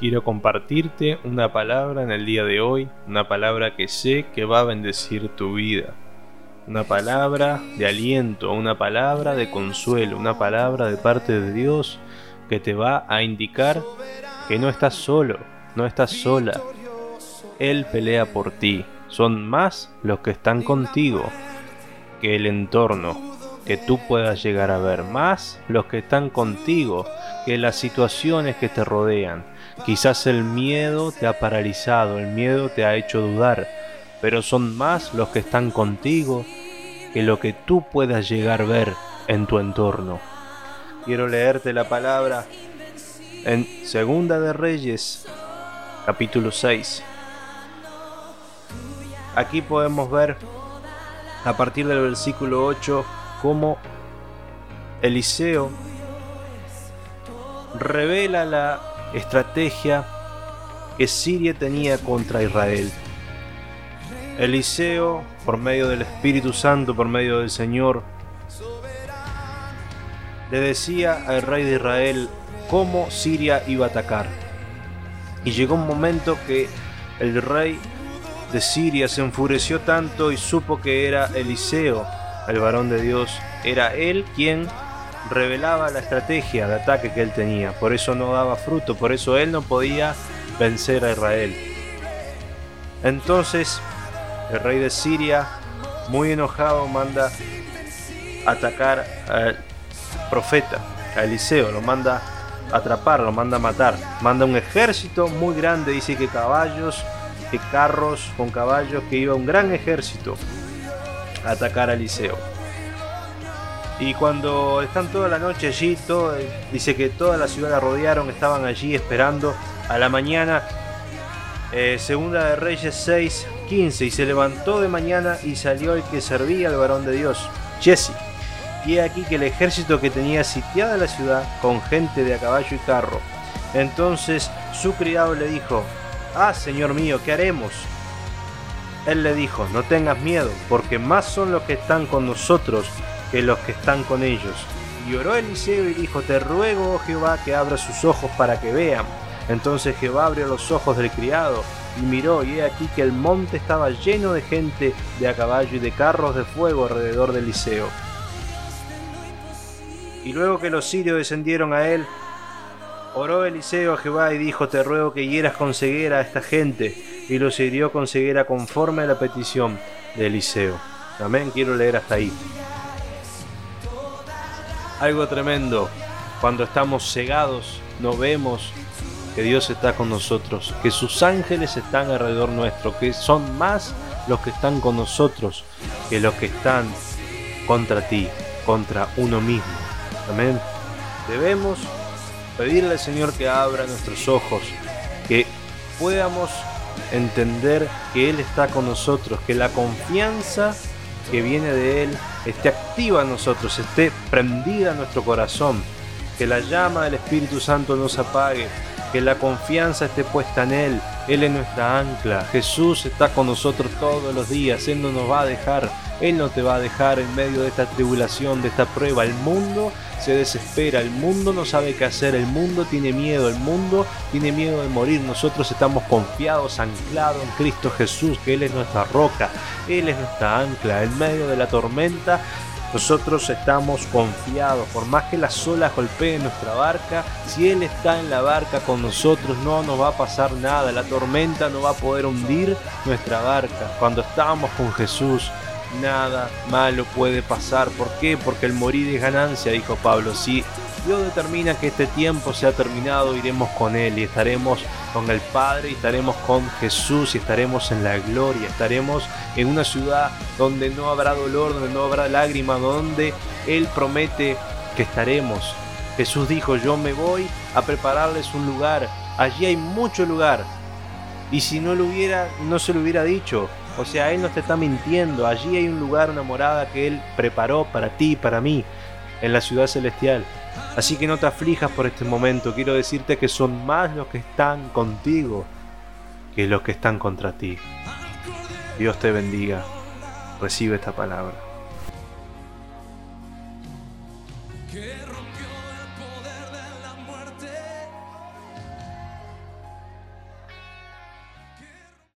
quiero compartirte una palabra en el día de hoy, una palabra que sé que va a bendecir tu vida. Una palabra de aliento, una palabra de consuelo, una palabra de parte de Dios que te va a indicar que no estás solo, no estás sola. Él pelea por ti. Son más los que están contigo que el entorno que tú puedas llegar a ver, más los que están contigo que las situaciones que te rodean. Quizás el miedo te ha paralizado, el miedo te ha hecho dudar, pero son más los que están contigo que lo que tú puedas llegar a ver en tu entorno. Quiero leerte la palabra en Segunda de Reyes, capítulo 6. Aquí podemos ver a partir del versículo 8 cómo Eliseo revela la estrategia que Siria tenía contra Israel. Eliseo, por medio del Espíritu Santo, por medio del Señor, le decía al rey de Israel cómo Siria iba a atacar. Y llegó un momento que el rey de Siria se enfureció tanto y supo que era Eliseo, el varón de Dios, era él quien revelaba la estrategia de ataque que él tenía. Por eso no daba fruto, por eso él no podía vencer a Israel. Entonces, el rey de Siria, muy enojado, manda atacar al profeta, a Eliseo, lo manda atrapar, lo manda a matar. Manda un ejército muy grande, dice que caballos, que carros con caballos, que iba un gran ejército a atacar a Eliseo. Y cuando están toda la noche allí, todo, dice que toda la ciudad la rodearon, estaban allí esperando a la mañana. Eh, segunda de Reyes 6, 15. Y se levantó de mañana y salió el que servía al varón de Dios, Jesse. Y he aquí que el ejército que tenía sitiada la ciudad con gente de a caballo y carro. Entonces su criado le dijo, Ah, señor mío, ¿qué haremos? Él le dijo, no tengas miedo, porque más son los que están con nosotros que los que están con ellos. Y oró Eliseo y dijo, te ruego, oh Jehová, que abra sus ojos para que vean. Entonces Jehová abrió los ojos del criado y miró, y he aquí que el monte estaba lleno de gente de a caballo y de carros de fuego alrededor de Eliseo. Y luego que los sirios descendieron a él, oró Eliseo a Jehová y dijo, te ruego que hieras con ceguera a esta gente. Y los hirió con ceguera conforme a la petición de Eliseo. Amén, quiero leer hasta ahí algo tremendo. Cuando estamos cegados, no vemos que Dios está con nosotros, que sus ángeles están alrededor nuestro, que son más los que están con nosotros que los que están contra ti, contra uno mismo. Amén. Debemos pedirle al Señor que abra nuestros ojos, que podamos entender que Él está con nosotros, que la confianza que viene de Él esté activa en nosotros, esté prendida en nuestro corazón, que la llama del Espíritu Santo nos apague, que la confianza esté puesta en Él, Él es nuestra ancla, Jesús está con nosotros todos los días, Él no nos va a dejar, Él no te va a dejar en medio de esta tribulación, de esta prueba, el mundo se desespera, el mundo no sabe qué hacer, el mundo tiene miedo, el mundo tiene miedo de morir, nosotros estamos confiados, anclados en Cristo Jesús, que Él es nuestra roca, Él es nuestra ancla, en medio de la tormenta nosotros estamos confiados, por más que las olas golpeen nuestra barca, si Él está en la barca con nosotros no nos va a pasar nada, la tormenta no va a poder hundir nuestra barca. Cuando estamos con Jesús, nada malo puede pasar. ¿Por qué? Porque el morir es ganancia, dijo Pablo. Si Dios determina que este tiempo se ha terminado, iremos con Él y estaremos con el Padre y estaremos con Jesús y estaremos en la gloria. Estaremos en una ciudad donde no habrá dolor, donde no habrá lágrimas, donde Él promete que estaremos. Jesús dijo, yo me voy a prepararles un lugar. Allí hay mucho lugar. Y si no lo hubiera, no se lo hubiera dicho, o sea, Él no te está mintiendo. Allí hay un lugar, una morada que Él preparó para ti y para mí en la ciudad celestial. Así que no te aflijas por este momento. Quiero decirte que son más los que están contigo que los que están contra ti. Dios te bendiga. Recibe esta palabra.